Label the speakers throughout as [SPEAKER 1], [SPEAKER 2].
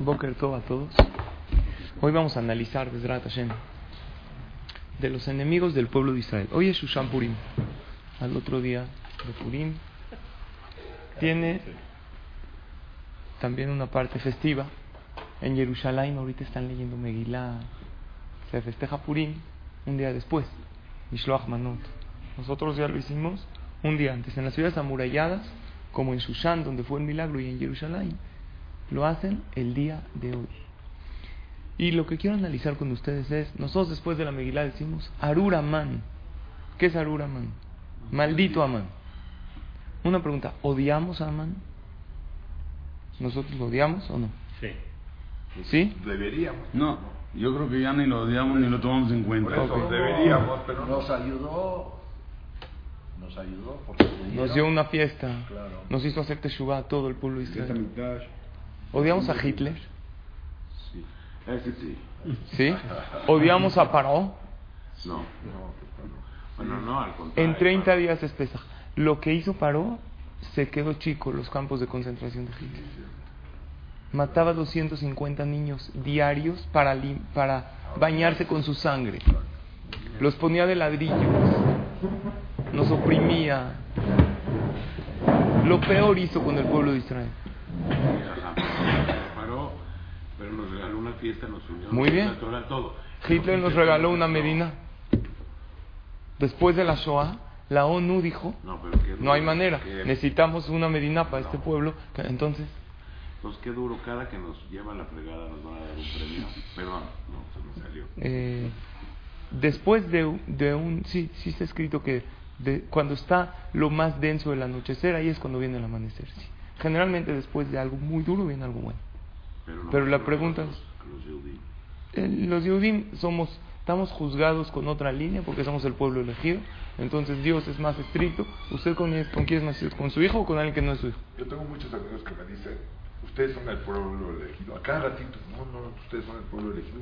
[SPEAKER 1] Boker Tov a todos. Hoy vamos a analizar Bezrat Hashem de los enemigos del pueblo de Israel. Hoy es Shushan Purim. Al otro día de Purim tiene también una parte festiva. En Jerusalén ahorita están leyendo Megillah. Se festeja Purim un día después. Mishloach Manot. Nosotros ya lo hicimos un día antes. En las ciudades amuralladas, como en Shushan, donde fue el milagro, y en Jerusalén, lo hacen el día de hoy. Y lo que quiero analizar con ustedes es, nosotros después de la Megilá decimos, Arur Amán. ¿Qué es Arur Amán? Maldito Amán. Una pregunta, ¿odiamos a Amán? ¿Nosotros lo odiamos o no?
[SPEAKER 2] Sí.
[SPEAKER 1] ¿Sí?
[SPEAKER 3] Deberíamos.
[SPEAKER 4] No, yo creo que ya ni lo odiamos ni lo tomamos en
[SPEAKER 3] Por
[SPEAKER 4] cuenta.
[SPEAKER 3] eso
[SPEAKER 1] Ok.
[SPEAKER 3] deberíamos, pero no.
[SPEAKER 5] Nos ayudó, nos ayudó porque
[SPEAKER 1] Nos dio una fiesta,
[SPEAKER 5] Claro.
[SPEAKER 1] nos hizo hacer Teshuvah a todo el pueblo de Israel. ¿Odiamos a Hitler?
[SPEAKER 3] Sí. Ese sí.
[SPEAKER 1] ¿Sí? ¿Odiamos a Paró?
[SPEAKER 3] No. Bueno, no, al contrario.
[SPEAKER 1] En 30 días es Pesaj. Lo que hizo Paró, se quedó chico los campos de concentración de Hitler. Mataba 250 niños diarios para, lim- para bañarse con su sangre. Los ponía de ladrillos. Nos oprimía. Lo peor hizo con el pueblo de Israel.
[SPEAKER 3] Ajá. Paró, pero nos regaló una fiesta, nos unió.
[SPEAKER 1] Muy bien.
[SPEAKER 3] Torah, todo.
[SPEAKER 1] Hitler nos regaló una medina. Después de la Shoah, la ONU dijo,
[SPEAKER 3] No, pero qué duro.
[SPEAKER 1] no hay manera,
[SPEAKER 3] Qué-
[SPEAKER 1] necesitamos una medina para este pueblo. Entonces,
[SPEAKER 3] Pues qué duro, cada que nos lleva la fregada nos van a dar un premio. Perdón, no, se me salió.
[SPEAKER 1] eh, después de, de un... Sí, sí está escrito que de- cuando está lo más denso del anochecer, ahí es cuando viene el amanecer. sí. Generalmente después de algo muy duro viene algo bueno.
[SPEAKER 3] Pero, no
[SPEAKER 1] Pero la pregunta es-
[SPEAKER 3] los- a los Yehudim.
[SPEAKER 1] Eh, los Yehudim somos, estamos juzgados con otra línea porque somos el pueblo elegido. Entonces Dios es más estricto. ¿Usted con, con quién es más estricto? ¿Con su hijo o con alguien que no es su hijo?
[SPEAKER 6] Yo tengo muchos amigos que me dicen, ustedes son el pueblo elegido. A cada ratito, no, no, ustedes son el pueblo elegido.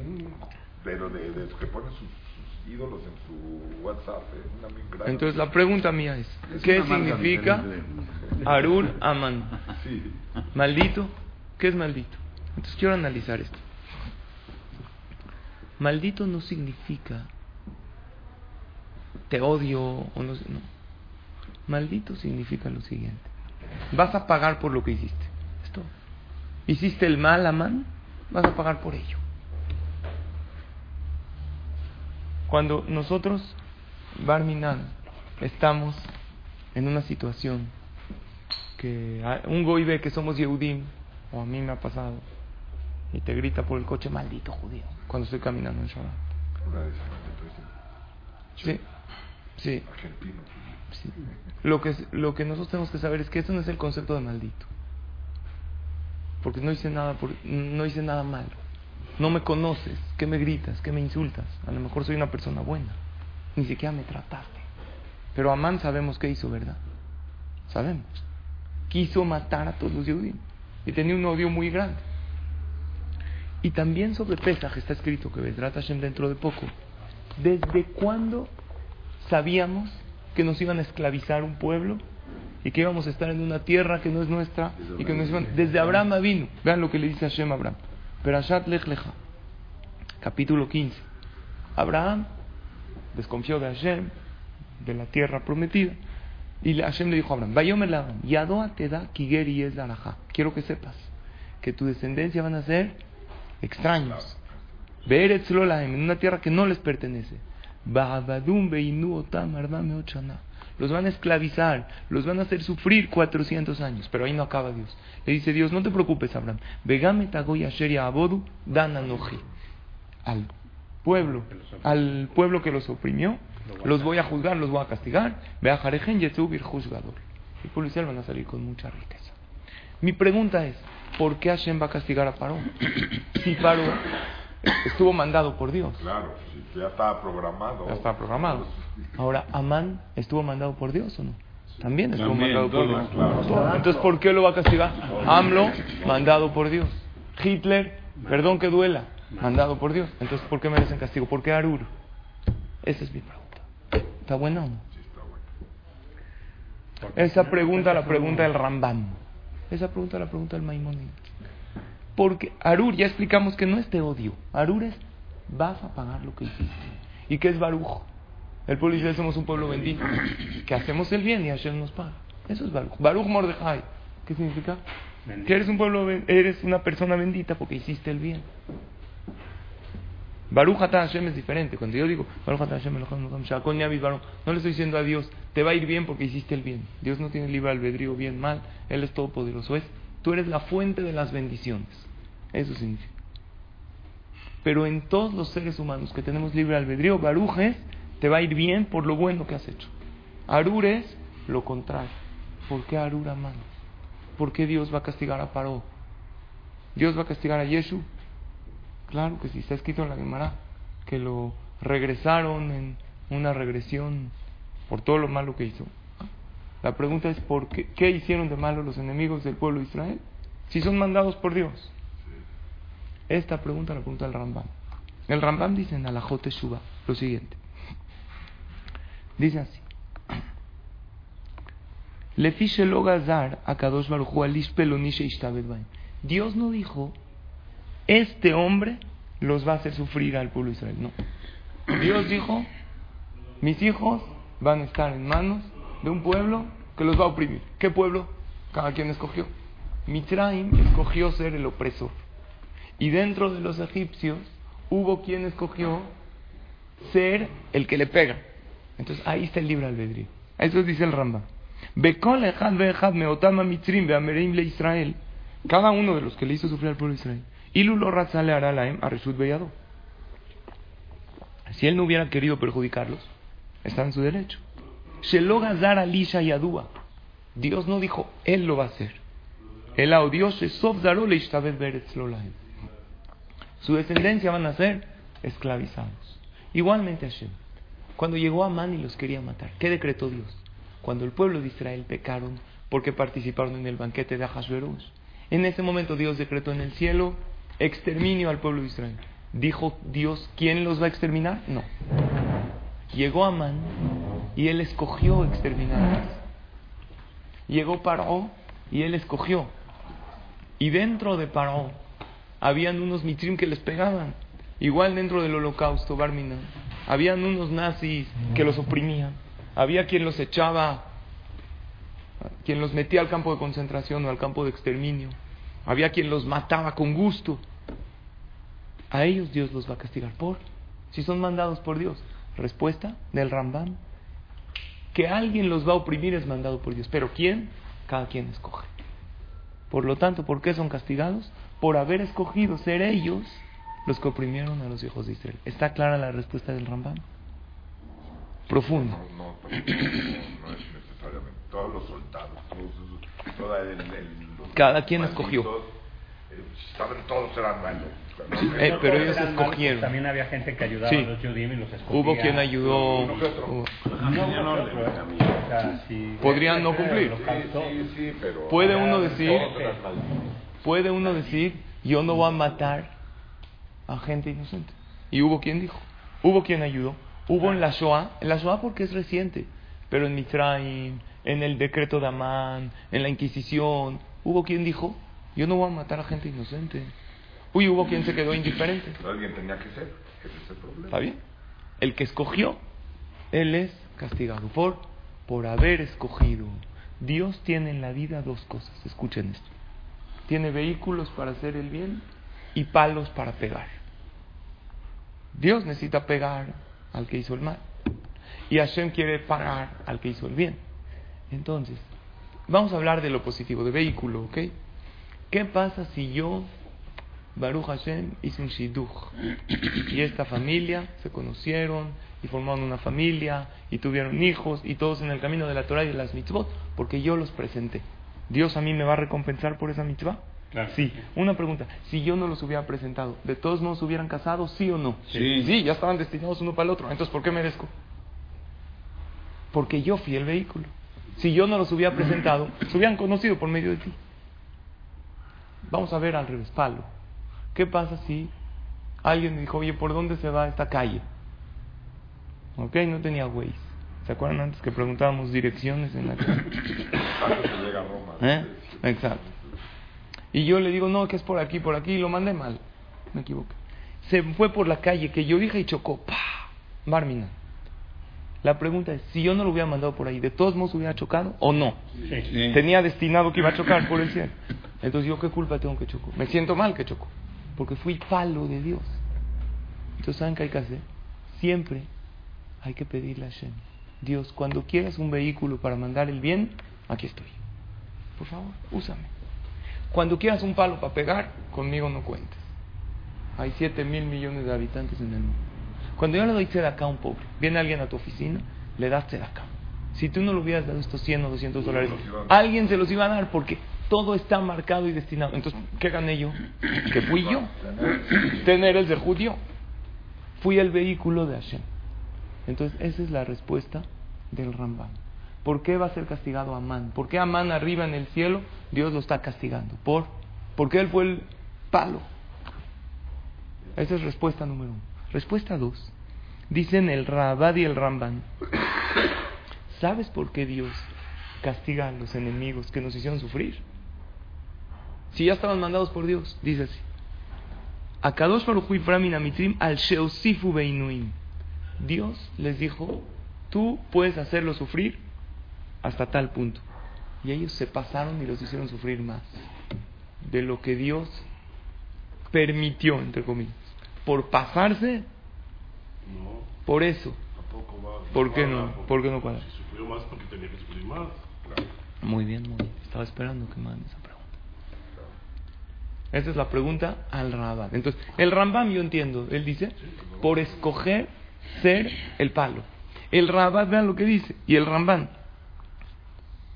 [SPEAKER 6] Pero de, de los que ponen sus, sus ídolos en su WhatsApp, ¿eh? una.
[SPEAKER 1] Entonces la pregunta mía es,
[SPEAKER 4] Es
[SPEAKER 1] ¿qué significa
[SPEAKER 4] diferente.
[SPEAKER 1] Arur Aman?
[SPEAKER 6] Sí.
[SPEAKER 1] Maldito, ¿qué es maldito? Entonces quiero analizar esto. Maldito no significa te odio o no, no. Maldito significa lo siguiente. Vas a pagar por lo que hiciste. Esto. Hiciste el mal, Amán, vas a pagar por ello. Cuando nosotros, Barminan, estamos en una situación que a- un goy ve que somos Yehudim, o a mí me ha pasado, y te grita por el coche, maldito judío, cuando estoy caminando
[SPEAKER 6] me
[SPEAKER 1] Sí, sí,
[SPEAKER 6] argentino.
[SPEAKER 1] sí. Lo que, lo que nosotros tenemos que saber es que eso no es el concepto de maldito. Porque no hice nada, por, no hice nada malo. No me conoces, ¿qué me gritas? ¿Qué me insultas? A lo mejor soy una persona buena. Ni siquiera me trataste. Pero Amán sabemos qué hizo, ¿verdad? Sabemos. Quiso matar a todos los judíos. Y tenía un odio muy grande. Y también sobre Pesaj está escrito que Vedrat Hashem dentro de poco. ¿Desde cuándo sabíamos que nos iban a esclavizar un pueblo y que íbamos a estar en una tierra que no es nuestra y que nos iban desde Abraham vino. Vean lo que le dice Hashem a Abraham. Perashat Lech Lecha. Capítulo 15 Abraham desconfió de Hashem de la tierra prometida y Hashem le dijo a Abraham Vayomer Yadoa te da Kigeri es quiero que sepas que tu descendencia van a ser extraños lo en una tierra que no les pertenece. Los van a esclavizar, los van a hacer sufrir 400 años. Pero ahí no acaba Dios. Le dice Dios, no te preocupes, Abraham. Vegame abodu dan anoji. Al pueblo, al pueblo que los oprimió, los voy a juzgar, los voy a castigar. Ve a Jarejen Yetzubir juzgador. Y por Israel van a salir con mucha riqueza. Mi pregunta es, ¿por qué Hashem va a castigar a Paró? Si Paró estuvo mandado por Dios.
[SPEAKER 6] Claro, sí, ya estaba programado.
[SPEAKER 1] Ya estaba programado. Ahora, ¿Amán estuvo mandado por Dios o no? También estuvo
[SPEAKER 4] También,
[SPEAKER 1] mandado por Dios.
[SPEAKER 6] claro.
[SPEAKER 1] Entonces, ¿por qué lo va a castigar? AMLO, mandado por Dios. Hitler, perdón que duela, mandado por Dios. Entonces, ¿por qué merecen castigo? ¿Por qué Arur? Esa es mi pregunta. ¿Está buena o no?
[SPEAKER 6] Sí, está bueno.
[SPEAKER 1] Esa pregunta la pregunta del Rambam. Esa pregunta la pregunta del Maimónides. Porque Arur, ya explicamos que no es te odio. Arur es, vas a pagar lo que hiciste. ¿Y qué es Baruj? El pueblo dice, somos un pueblo bendito. Que hacemos el bien y Hashem nos paga. Eso es Baruj. Baruj Mordejai. ¿Qué significa?
[SPEAKER 5] Bendito.
[SPEAKER 1] Que eres un pueblo, eres una persona bendita porque hiciste el bien. Baruch Hashem es diferente. Cuando yo digo Baruch Hashem no le estoy diciendo a Dios, te va a ir bien porque hiciste el bien. Dios no tiene libre albedrío, bien, mal. Él es todopoderoso. Es, tú eres la fuente de las bendiciones. Eso significa. Pero en todos los seres humanos que tenemos libre albedrío, Baruch te va a ir bien por lo bueno que has hecho. Arur es lo contrario. ¿Por qué Arur Amán? ¿Por qué Dios va a castigar a Paró? ¿Dios va a castigar a Yeshu? Claro que sí, está escrito en la Gemara que lo regresaron en una regresión por todo lo malo que hizo. La pregunta es ¿por qué, hicieron de malo los enemigos del pueblo de Israel? Si son mandados por Dios. Esta pregunta la pregunta el Rambam. El Rambam dice en Alajot Teshuva lo siguiente. Dice así. Dios no dijo este hombre los va a hacer sufrir al pueblo de Israel. No. Dios dijo, mis hijos van a estar en manos de un pueblo que los va a oprimir. ¿Qué pueblo? Cada quien escogió. Mitraim escogió ser el opresor. Y dentro de los egipcios hubo quien escogió ser el que le pega. Entonces ahí está el libre albedrío. Eso dice el Israel. Cada uno de los que le hizo sufrir al pueblo de Israel. Si él no hubiera querido perjudicarlos, está en su derecho. Dios no dijo, él lo va a hacer. El. Su descendencia van a ser esclavizados. Igualmente Hashem. Cuando llegó Amán y los quería matar, ¿qué decretó Dios? Cuando el pueblo de Israel pecaron porque participaron en el banquete de Ahasverosh. En ese momento Dios decretó en el cielo exterminio al pueblo de Israel. ¿Dijo Dios quién los va a exterminar? No. Llegó Amán y él escogió exterminarlos. Llegó Paró y él escogió. Y dentro de Paró habían unos mitrim que les pegaban. Igual dentro del holocausto, Barminan. Habían unos nazis que los oprimían. Había quien los echaba, quien los metía al campo de concentración o al campo de exterminio. Había quien los mataba con gusto. A ellos Dios los va a castigar por, si son mandados por Dios. Respuesta del Rambam, que alguien los va a oprimir es mandado por Dios. Pero ¿quién? Cada quien escoge. Por lo tanto, ¿por qué son castigados? Por haber escogido ser ellos los que oprimieron a los hijos de Israel. ¿Está clara la respuesta del Rambam? Profunda.
[SPEAKER 6] No, no, no, no es necesariamente. Todos los soldados, todos esos, toda el, el- los
[SPEAKER 1] Cada quien
[SPEAKER 6] malditos,
[SPEAKER 1] escogió.
[SPEAKER 6] eh, estaban todos eran malos.
[SPEAKER 1] Sí,
[SPEAKER 6] Eh,
[SPEAKER 1] eh, pero ellos escogieron.
[SPEAKER 5] También había gente que ayudaba
[SPEAKER 1] Sí.
[SPEAKER 5] a los Yudim y los escogía.
[SPEAKER 1] Hubo quien ayudó.
[SPEAKER 6] Uno que otro.
[SPEAKER 1] hubo-
[SPEAKER 5] No,
[SPEAKER 1] Podrían no cumplir.
[SPEAKER 5] el
[SPEAKER 6] sí,
[SPEAKER 5] holocausto,
[SPEAKER 6] sí, sí, pero
[SPEAKER 1] Puede uno decir, puede uno decir, yo no voy a matar a gente inocente. Y hubo quien dijo, hubo quien ayudó. Hubo en la Shoah, en la Shoah porque es reciente, pero en Mitzrayim, en el decreto de Amán, en la Inquisición, hubo quien dijo, yo no voy a matar a gente inocente. Uy, hubo quien se quedó indiferente.
[SPEAKER 6] Alguien tenía que ser. Ese es el problema.
[SPEAKER 1] ¿Está bien? El que escogió, él es castigado por, por haber escogido. Dios tiene en la vida dos cosas, escuchen esto. Tiene vehículos para hacer el bien y palos para pegar. Dios necesita pegar al que hizo el mal. Y Hashem quiere pagar al que hizo el bien. Entonces, vamos a hablar de lo positivo, de vehículo, ¿ok? ¿Qué pasa si yo, Baruch Hashem, hice un shidduch? Y esta familia se conocieron y formaron una familia y tuvieron hijos y todos en el camino de la Torah y de las mitzvot, porque yo los presenté. ¿Dios a mí me va a recompensar por esa mitzvah?
[SPEAKER 4] Claro.
[SPEAKER 1] Sí. Una pregunta. Si yo no los hubiera presentado, ¿de todos modos se hubieran casado, sí o no?
[SPEAKER 4] Sí.
[SPEAKER 1] Sí, ya estaban destinados uno para el otro. Entonces, ¿por qué merezco? Porque yo fui el vehículo. Si yo no los hubiera presentado, se hubieran conocido por medio de ti. Vamos a ver al revés, palo. ¿Qué pasa si alguien me dijo, oye, ¿por dónde se va esta calle? Ok, no tenía Waze. ¿Se acuerdan antes que preguntábamos direcciones en la calle?
[SPEAKER 6] Roma.
[SPEAKER 1] ¿Eh? Exacto. Y yo le digo, no, que es por aquí, por aquí, y lo mandé mal. Me equivoqué. Se fue por la calle que yo dije y chocó. ¡Pah! Barmina. La pregunta es, si yo no lo hubiera mandado por ahí, ¿de todos modos hubiera chocado o no?
[SPEAKER 4] Sí.
[SPEAKER 1] Tenía destinado que iba a chocar por el cielo. Entonces yo, ¿qué culpa tengo que chocó? Me siento mal que chocó. Porque fui palo de Dios. Entonces, ¿saben qué hay que hacer? Siempre hay que pedirle a Hashem. Dios, cuando quieras un vehículo para mandar el bien, aquí estoy. Por favor, úsame. Cuando quieras un palo para pegar, conmigo no cuentes. Hay 7 mil millones de habitantes en el mundo. Cuando yo le doy acá a un pobre, viene alguien a tu oficina, le das acá. Si tú no le hubieras dado estos 100 o 200 dólares, alguien se los iba a dar porque todo está marcado y destinado. Entonces, ¿qué gané yo? Que fui yo. Tener el de judío. Fui el vehículo de Hashem. Entonces, esa es la respuesta del Rambam. ¿Por qué va a ser castigado Amán? ¿Por qué Amán arriba en el cielo Dios lo está castigando? ¿Por? Porque él fue el palo. Esa es respuesta número uno. Respuesta dos. Dicen el Rabad y el Ramban. ¿Sabes por qué Dios castiga a los enemigos que nos hicieron sufrir? Si ya estaban mandados por Dios, dice así. Akadosh al Sheosifu Beinuim. Dios les dijo, tú puedes hacerlo sufrir hasta tal punto. Y ellos se pasaron y los hicieron sufrir más de lo que Dios permitió, entre comillas. Por pasarse,
[SPEAKER 2] No,
[SPEAKER 1] por eso.
[SPEAKER 2] tampoco va.
[SPEAKER 1] ¿Por qué
[SPEAKER 2] cuadra,
[SPEAKER 1] no?
[SPEAKER 2] porque
[SPEAKER 1] ¿Por qué no cuadra?
[SPEAKER 2] Si sufrió más porque tenía que sufrir más.
[SPEAKER 1] Muy bien, muy bien. Estaba esperando que me hagan esa pregunta. Esa es la pregunta al Rambam. Entonces, el Rambam yo entiendo. Él dice, por escoger ser el palo. El Rambam, vean lo que dice. Y el Rambam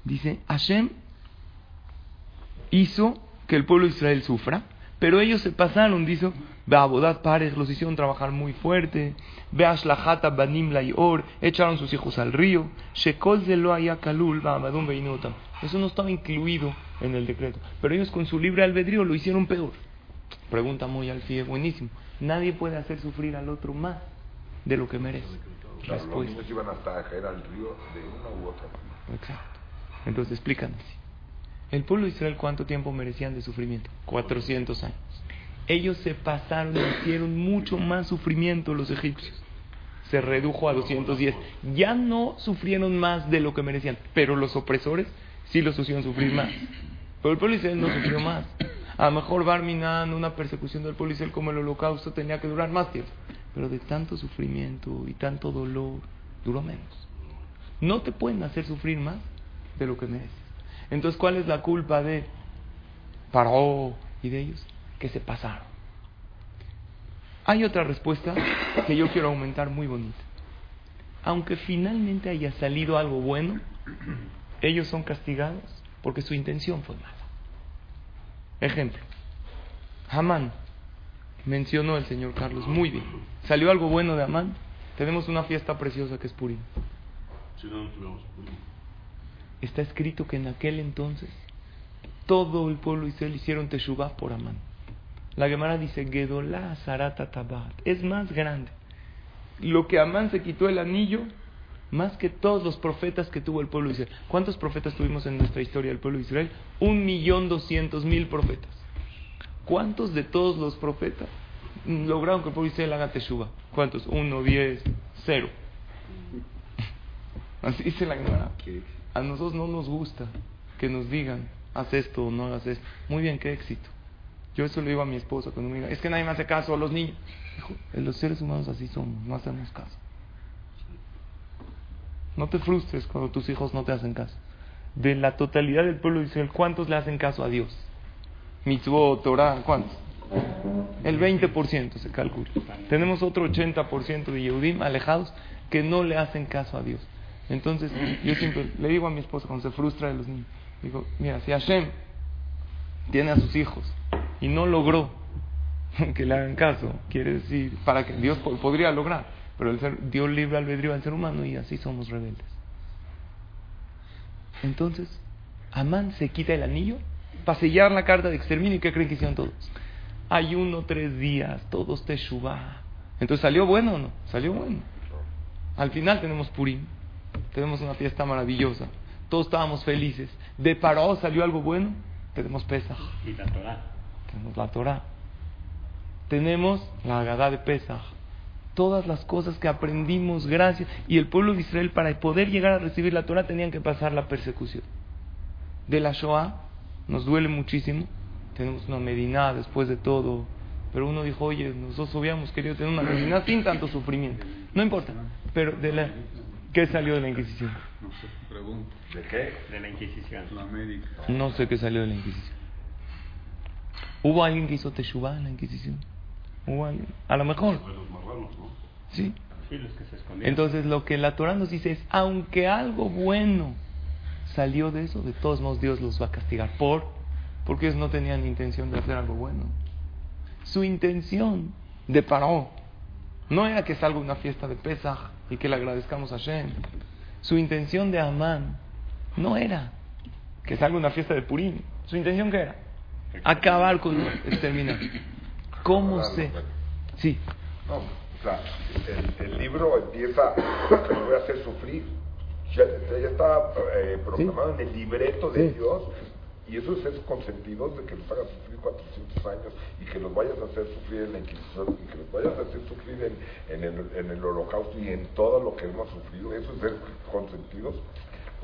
[SPEAKER 1] dice, Hashem hizo que el pueblo de Israel sufra, pero ellos se pasaron, dice, Beabodat Pares, los hicieron trabajar muy fuerte, Beashlahata Banim Laior, echaron sus hijos al río, Shekol Zelo Kalul, Baabadum Beinutam. Eso no estaba incluido en el decreto, pero ellos con su libre albedrío lo hicieron peor. Pregunta muy al fie, buenísimo. Nadie puede hacer sufrir al otro más de lo que merece.
[SPEAKER 6] Los
[SPEAKER 1] Respuesta.
[SPEAKER 6] niños iban hasta caer al río de una u otra.
[SPEAKER 1] Exacto. Entonces explícanos. ¿El pueblo de Israel cuánto tiempo merecían de sufrimiento? 400 años. Ellos se pasaron hicieron mucho más sufrimiento los egipcios. Se redujo a 210. Ya no sufrieron más de lo que merecían, pero los opresores sí los hicieron sufrir más. Pero el pueblo no sufrió más. A lo mejor Barminan, una persecución del pueblo Israel como el holocausto, tenía que durar más tiempo. Pero de tanto sufrimiento y tanto dolor, duró menos. No te pueden hacer sufrir más de lo que mereces. Entonces, ¿cuál es la culpa de Paró y de ellos? Que se pasaron. Hay otra respuesta que yo quiero aumentar muy bonita. Aunque finalmente haya salido algo bueno, ellos son castigados porque su intención fue mala. Ejemplo, Hamán, mencionó el señor Carlos muy bien. ¿Salió algo bueno de Amán? Tenemos una fiesta preciosa que es Purim. Está escrito que en aquel entonces todo el pueblo Israel hicieron Teshuvah por Amán. La Gemara dice, Gedolá Sarata Tabat. Es más grande. Lo que Amán se quitó el anillo, más que todos los profetas que tuvo el pueblo de Israel. ¿Cuántos profetas tuvimos en nuestra historia del pueblo de Israel? Un millón doscientos mil profetas. ¿Cuántos de todos los profetas lograron que el pueblo de Israel haga Teshuvah? ¿Cuántos? Uno, diez, cero. Así dice la Gemara. A nosotros no nos gusta que nos digan, haz esto o no hagas esto. Muy bien, qué éxito. Yo eso le digo a mi esposa cuando me diga, es que nadie me hace caso, a los niños. Hijo, los seres humanos así somos, no hacemos caso. No te frustres cuando tus hijos no te hacen caso. De la totalidad del pueblo de Israel, ¿cuántos le hacen caso a Dios? Mitzvot, Torah, ¿cuántos? El 20% se calcula. Tenemos otro 80% de Yehudim alejados que no le hacen caso a Dios. Entonces, yo siempre le digo a mi esposa cuando se frustra de los niños, digo, mira, si Hashem tiene a sus hijos y no logró que le hagan caso, quiere decir, para que Dios po- podría lograr, pero el ser, dio libre albedrío al ser humano y así somos rebeldes. Entonces, Amán se quita el anillo para sellar la carta de exterminio y ¿qué creen que hicieron todos? Ayuno tres días, todos teshuvah. Entonces, ¿salió bueno o no? Salió bueno. Al final tenemos Purim, tenemos una fiesta maravillosa, todos estábamos felices. De Paró salió algo bueno, tenemos Pesach,
[SPEAKER 7] Y la Torah.
[SPEAKER 1] Tenemos la Torah, tenemos la Agadá de Pesach, todas las cosas que aprendimos gracias. Y el pueblo de Israel, para poder llegar a recibir la Torah, tenían que pasar la persecución. De la Shoah, nos duele muchísimo, tenemos una Medina después de todo. Pero uno dijo, oye, nosotros hubiéramos querido tener una Medina sin tanto sufrimiento. No importa. Pero, de la, ¿qué salió de la Inquisición?
[SPEAKER 4] No sé, pregunto.
[SPEAKER 6] ¿De qué?
[SPEAKER 7] De la Inquisición.
[SPEAKER 4] La América.
[SPEAKER 1] No sé qué salió de la Inquisición. ¿Hubo alguien que hizo Teshuvah en la Inquisición? ¿Hubo alguien? A lo mejor, sí.
[SPEAKER 7] Que.
[SPEAKER 1] Entonces lo que la Torah nos dice es, aunque algo bueno salió de eso, de todos modos Dios los va a castigar. ¿Por? Porque ellos no tenían intención de hacer algo bueno. Su intención de Paró no era que salga una fiesta de Pesach y que le agradezcamos a Shem. Su intención de Amán no era que salga una fiesta de Purim. Su intención qué era? Acabar con exterminar. ¿Cómo se...? Sí.
[SPEAKER 6] No, o sea, el, el libro empieza, te voy a hacer sufrir. Ya, ya está eh, programado en el libreto de
[SPEAKER 1] Sí.
[SPEAKER 6] Dios. Y eso es ser consentidos de que los hagas sufrir 400 años y que los vayas a hacer sufrir en la Inquisición y que los vayas a hacer sufrir en, en, el, en el Holocausto y en todo lo que hemos sufrido. Eso es ser consentidos.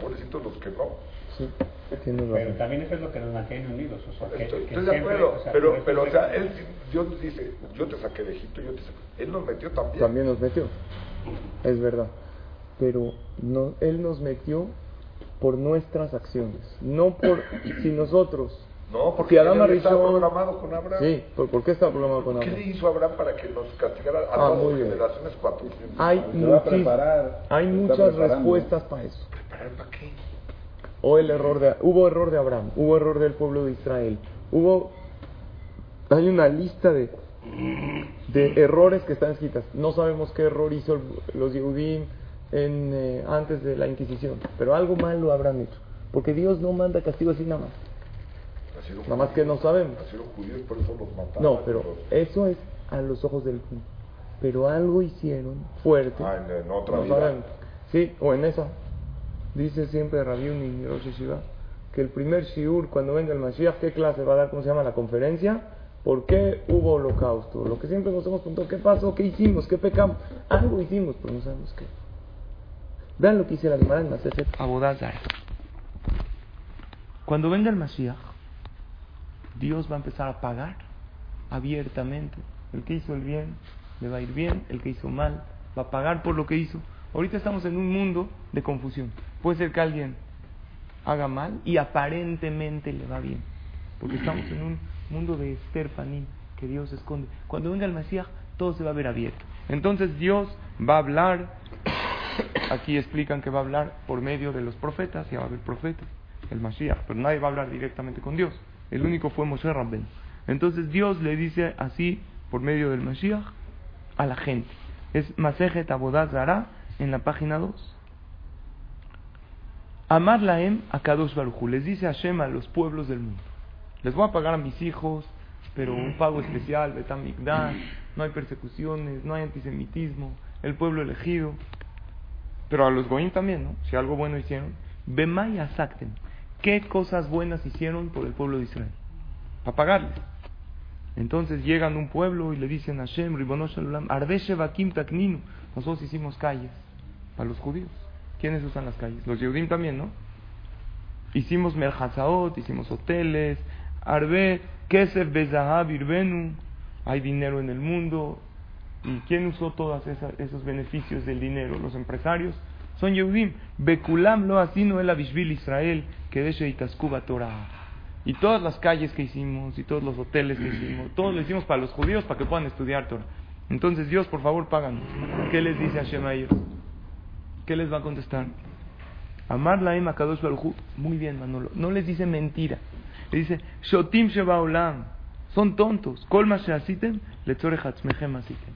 [SPEAKER 6] Pobrecitos los que no.
[SPEAKER 1] Sí,
[SPEAKER 7] Pero también eso es lo que nos mantiene unidos. O sea, que,
[SPEAKER 6] Estoy,
[SPEAKER 7] que
[SPEAKER 6] estoy de acuerdo,
[SPEAKER 7] o sea,
[SPEAKER 6] pero, pero o sea, él, Dios dice, yo te saqué de Egipto, yo te saqué. Él nos metió también.
[SPEAKER 1] También nos metió, es verdad. Pero no, Él nos metió por nuestras acciones, no por si nosotros.
[SPEAKER 6] No, porque
[SPEAKER 1] si Adán
[SPEAKER 6] estaba programado con Abraham.
[SPEAKER 1] Sí, ¿por, por qué está programado con
[SPEAKER 6] ¿Qué le
[SPEAKER 1] Abraham?
[SPEAKER 6] hizo Abraham para que nos castigara a
[SPEAKER 1] Ah,
[SPEAKER 6] todas las generaciones 400
[SPEAKER 1] Hay, muchis-
[SPEAKER 4] preparar,
[SPEAKER 1] hay muchas respuestas para eso.
[SPEAKER 6] ¿Preparar para qué?
[SPEAKER 1] O el error de, hubo error de Abraham, hubo error del pueblo de Israel, hubo, hay una lista de, de errores que están escritas. No sabemos qué error hizo el- los Yehudim en, eh, antes de la Inquisición, pero algo malo habrán hecho, porque Dios no manda castigo así nada más. Nada más que no sabemos.
[SPEAKER 6] Judíos, por eso los mataron.
[SPEAKER 1] No, pero
[SPEAKER 6] Los-
[SPEAKER 1] eso es a los ojos del mundo. Pero algo hicieron fuerte.
[SPEAKER 6] Ah, en- en otra
[SPEAKER 1] no
[SPEAKER 6] vida.
[SPEAKER 1] sabemos. Sí, o en esa. Dice siempre Rabbi Uni Rosh Yeshiva que el primer shiur cuando venga el Mashiach, ¿qué clase va a dar? ¿Cómo se llama la conferencia? ¿Por qué hubo holocausto? Lo que siempre nos hemos preguntado, ¿qué pasó? ¿Qué hicimos? ¿Qué pecamos? Algo hicimos, pero no sabemos qué. Vean lo que dice la Gemara en Masejet Abodazar. Cuando venga el Mashiach, Dios va a empezar a pagar abiertamente. El que hizo el bien le va a ir bien, el que hizo mal va a pagar por lo que hizo. Ahorita estamos en un mundo de confusión. Puede ser que alguien haga mal y aparentemente le va bien. Porque estamos en un mundo de Esther Panim que Dios esconde. Cuando venga el Mesías, todo se va a ver abierto. Entonces Dios va a hablar. Aquí explican que va a hablar por medio de los profetas, ya va a haber profetas, el Mashiach, pero nadie va a hablar directamente con Dios. El único fue Moshe Rabben. Entonces Dios le dice así, por medio del Mashiach, a la gente. Es Masejet Abodaz Zara en la página 2. Amar Laem a Kadosh Baruchu. Les dice Hashem a los pueblos del mundo. Les voy a pagar a mis hijos, pero un pago especial, Betam Mikdash, no hay persecuciones, no hay antisemitismo, el pueblo elegido. Pero a los Goim también, ¿no? Si algo bueno hicieron. Bemay Asakten. ¿Qué cosas buenas hicieron por el pueblo de Israel? Para pagarles. Entonces llegan a un pueblo y le dicen a Hashem, Ribono Shalom, Ardeshe Bakim Takninu. Nosotros hicimos calles para los judíos. ¿Quiénes usan las calles? Los Yehudim también, ¿no? Hicimos merhazaot, hicimos hoteles, Arbe, Kesef Bezahab Irbenu. Hay dinero en el mundo. ¿Y quién usó todos esos beneficios del dinero? Los empresarios. Son Yehudim. Bekulam lo asino el Abishvil Israel, que de Itaskuba Torah. Y todas las calles que hicimos, y todos los hoteles que hicimos, todos lo hicimos para los judíos, para que puedan estudiar Torah. Entonces, Dios, por favor, páganos. ¿Qué les dice a ellos? ¿Qué les va a contestar? Amar la Ema Kadosh Baruj Hu. Muy bien, Manolo. No les dice mentira. Le dice, Shotim Shebaolam. Son tontos. Kol ma she'asitem, letzorech atzmechem asitem.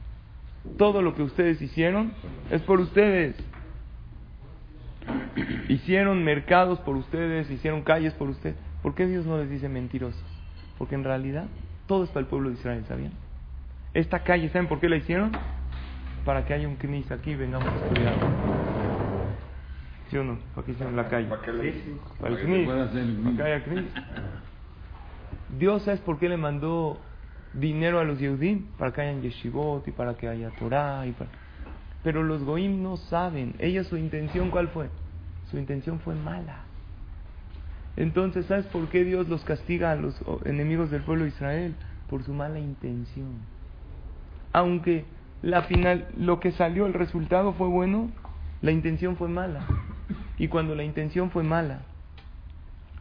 [SPEAKER 1] Todo lo que ustedes hicieron es por ustedes. Hicieron mercados por ustedes, hicieron calles por ustedes. ¿Por qué Dios no les dice mentirosos? Porque en realidad todo es para el pueblo de Israel, ¿sabían? Esta calle, ¿saben por qué la hicieron? Para que haya un knis aquí y vengamos a estudiar. ¿Sí o no? ¿Para qué hicieron la calle?
[SPEAKER 6] ¿Para dices?
[SPEAKER 1] Para el knis. knis. Dios, ¿sabes por qué le mandó dinero a los Yehudim? Para que hayan yeshivot y para que haya Torah. Y para... Pero los goim no saben. Ellos su intención, ¿cuál fue? Su intención fue mala. Entonces, ¿sabes por qué Dios los castiga a los enemigos del pueblo de Israel? Por su mala intención. Aunque la final, lo que salió, el resultado fue bueno, la intención fue mala. Y cuando la intención fue mala,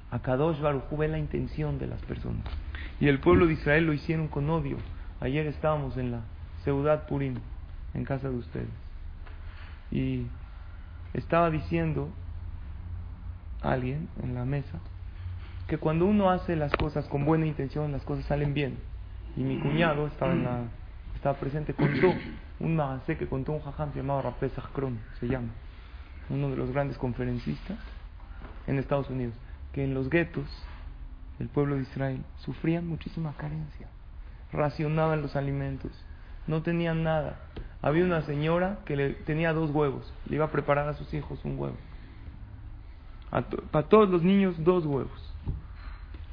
[SPEAKER 1] a Kadosh Baruj ve la intención de las personas. Y el pueblo de Israel lo hicieron con odio. Ayer estábamos en la Ciudad Purim, en casa de ustedes. Y estaba diciendo alguien en la mesa que cuando uno hace las cosas con buena intención, las cosas salen bien. Y mi cuñado estaba, en la, estaba presente, contó un magacé que contó un jajam llamado Rapesach Kron, se llama, uno de los grandes conferencistas en Estados Unidos, que en los guetos del pueblo de Israel sufrían muchísima carencia, racionaban los alimentos, no tenían nada. Había una señora que le tenía dos huevos, le iba a preparar a sus hijos un huevo. Para todos los niños dos huevos.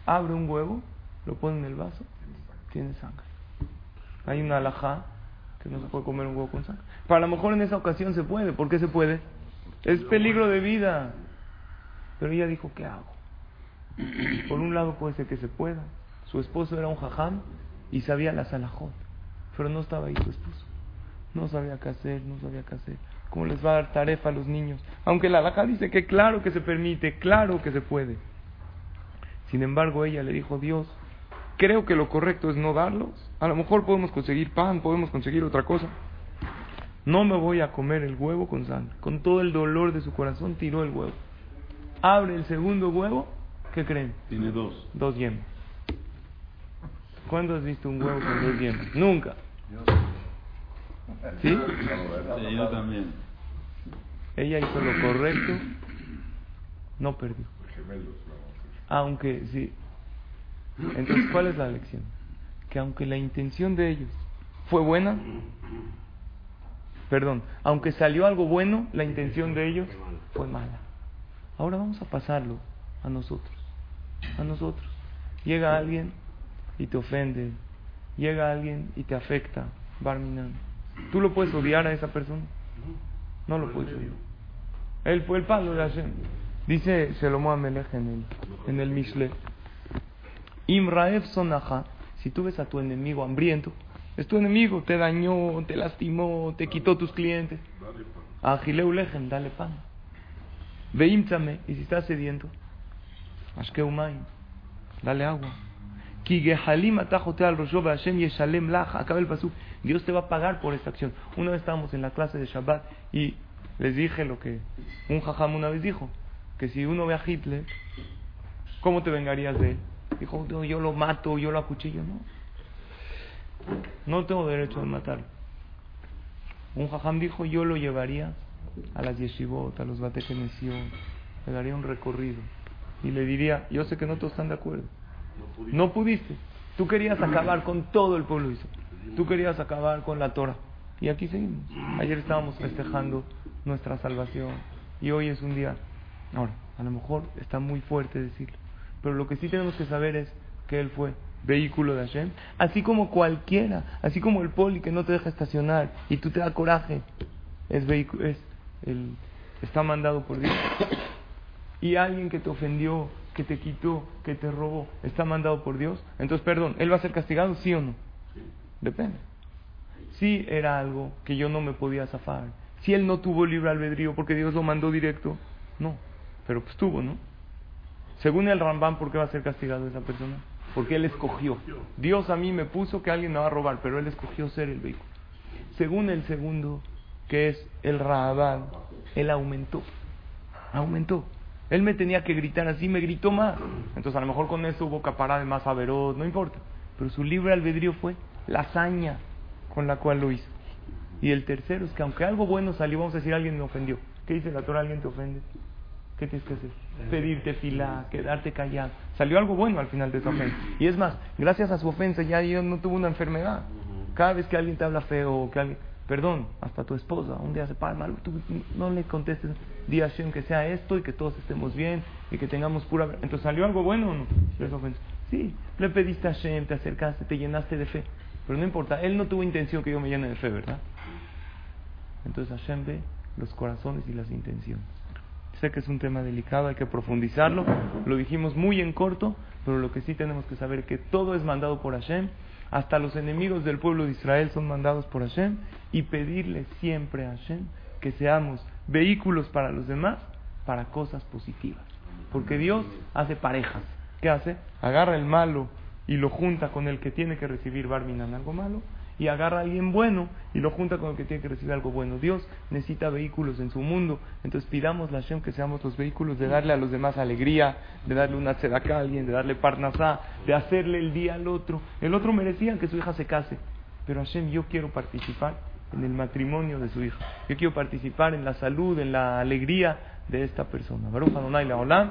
[SPEAKER 1] Abre un huevo, lo pone en el vaso, tiene sangre. Hay una alajá que no se puede comer un huevo con sangre. Para lo mejor en esa ocasión se puede. ¿Por qué se puede? Es peligro de vida. Pero ella dijo, ¿qué hago? Por un lado puede ser que se pueda. Su esposo era un jajam y sabía la salajot. Pero no estaba ahí su esposo. No sabía qué hacer, no sabía qué hacer. ¿Cómo les va a dar tarefa a los niños? Aunque la alajá dice que claro que se permite, claro que se puede. Sin embargo, ella le dijo, Dios, creo que lo correcto es no darlos. A lo mejor podemos conseguir pan, podemos conseguir otra cosa. No me voy a comer el huevo con sangre. Con todo el dolor de su corazón tiró el huevo. Abre el segundo huevo, ¿qué creen?
[SPEAKER 4] Tiene dos.
[SPEAKER 1] Dos yemas. ¿Cuándo has visto un huevo con dos yemas? Nunca. ¿Sí?
[SPEAKER 4] Sí, yo también.
[SPEAKER 1] Ella hizo lo correcto, no perdió. Aunque sí. Entonces, ¿cuál es la lección? Que aunque la intención de ellos fue buena, perdón, aunque salió algo bueno, la intención de ellos fue mala. Ahora vamos a pasarlo a nosotros. A nosotros. Llega alguien y te ofende. Llega alguien y te afecta. Barminan. ¿Tú lo puedes odiar a esa persona? No lo puedes odiar. Él fue el palo de Hashem. Dice Shelomo Amelech en el, en el Mishle. Imraev sonaja, si tú ves a tu enemigo hambriento, es tu enemigo, te dañó, te lastimó, te quitó tus clientes. A Gileu Lejem, dale pan. Veimtzame, y si estás sediento, Ashkeu Maim, dale agua. Ki gehalim atajote al rosho Hashem yeshalem lach, acaba el pasuk. Dios te va a pagar por esta acción. Una vez estábamos en la clase de Shabbat y les dije lo que un jajam una vez dijo, que si uno ve a Hitler, ¿cómo te vengarías de él? Dijo, "No, yo lo mato, yo lo acuchillo. No, no tengo derecho a matarlo. Un jajam dijo, yo lo llevaría a las yeshivot, a los batekenesión, le daría un recorrido y le diría, yo sé que no todos están de acuerdo. No pudiste. Tú querías acabar con todo el pueblo de Israel. Tú querías acabar con la Torah. Y aquí seguimos. Ayer estábamos festejando nuestra salvación. Y hoy es un día. Ahora, a lo mejor está muy fuerte decirlo. Pero lo que sí tenemos que saber es que Él fue vehículo de Hashem. Así como cualquiera. Así como el poli que no te deja estacionar y tú te da coraje. Es, vehicu- es el, está mandado por Dios. Y alguien que te ofendió, que te quitó, que te robó, está mandado por Dios. Entonces, perdón, ¿él va a ser castigado, sí o no? Depende. Si era algo que yo no me podía zafar, si él no tuvo libre albedrío porque Dios lo mandó directo, no. Pero pues tuvo, ¿no? Según el Rambam, ¿por qué va a ser castigado esa persona? Porque él escogió. Dios a mí me puso que alguien me va a robar, pero él escogió ser el vehículo. Según el segundo, que es el Rahabad, él aumentó. Aumentó. Él me tenía que gritar así, me gritó más. Entonces a lo mejor con eso hubo capará de más averos, no importa. Pero su libre albedrío fue la hazaña con la cual lo hizo. Y el tercero es que aunque algo bueno salió, vamos a decir, alguien me ofendió. ¿Qué dice la Torah? ¿Alguien te ofende? ¿Qué tienes que hacer? Pedirte fila, quedarte callado. Salió algo bueno al final de esa ofensa. Y es más, gracias a su ofensa ya yo no tuvo una enfermedad. Cada vez que alguien te habla feo, que alguien, perdón, hasta tu esposa, un día se para mal, no le contestes, di a Hashem que sea esto y que todos estemos bien y que tengamos pura... Entonces salió algo bueno o no? Sí, le pediste a Hashem, te acercaste, te llenaste de fe. Pero no importa, él no tuvo intención que yo me llene de fe, ¿verdad? Entonces Hashem ve los corazones y las intenciones. Sé que es un tema delicado, hay que profundizarlo. Lo dijimos muy en corto, pero lo que sí tenemos que saber es que todo es mandado por Hashem. Hasta los enemigos del pueblo de Israel son mandados por Hashem. Y pedirle siempre a Hashem que seamos vehículos para los demás para cosas positivas. Porque Dios hace parejas. ¿Qué hace? Agarra el malo y lo junta con el que tiene que recibir Barminan algo malo y agarra a alguien bueno y lo junta con el que tiene que recibir algo bueno. Dios necesita vehículos en su mundo, entonces pidamos la Hashem que seamos los vehículos de darle a los demás alegría, de darle una tzedakah a alguien, de darle parnasá, de hacerle el día al otro. El otro merecía que su hija se case, pero Hashem yo quiero participar en el matrimonio de su hija. Yo quiero participar en la salud, en la alegría de esta persona. Baruch Adonai Laolam.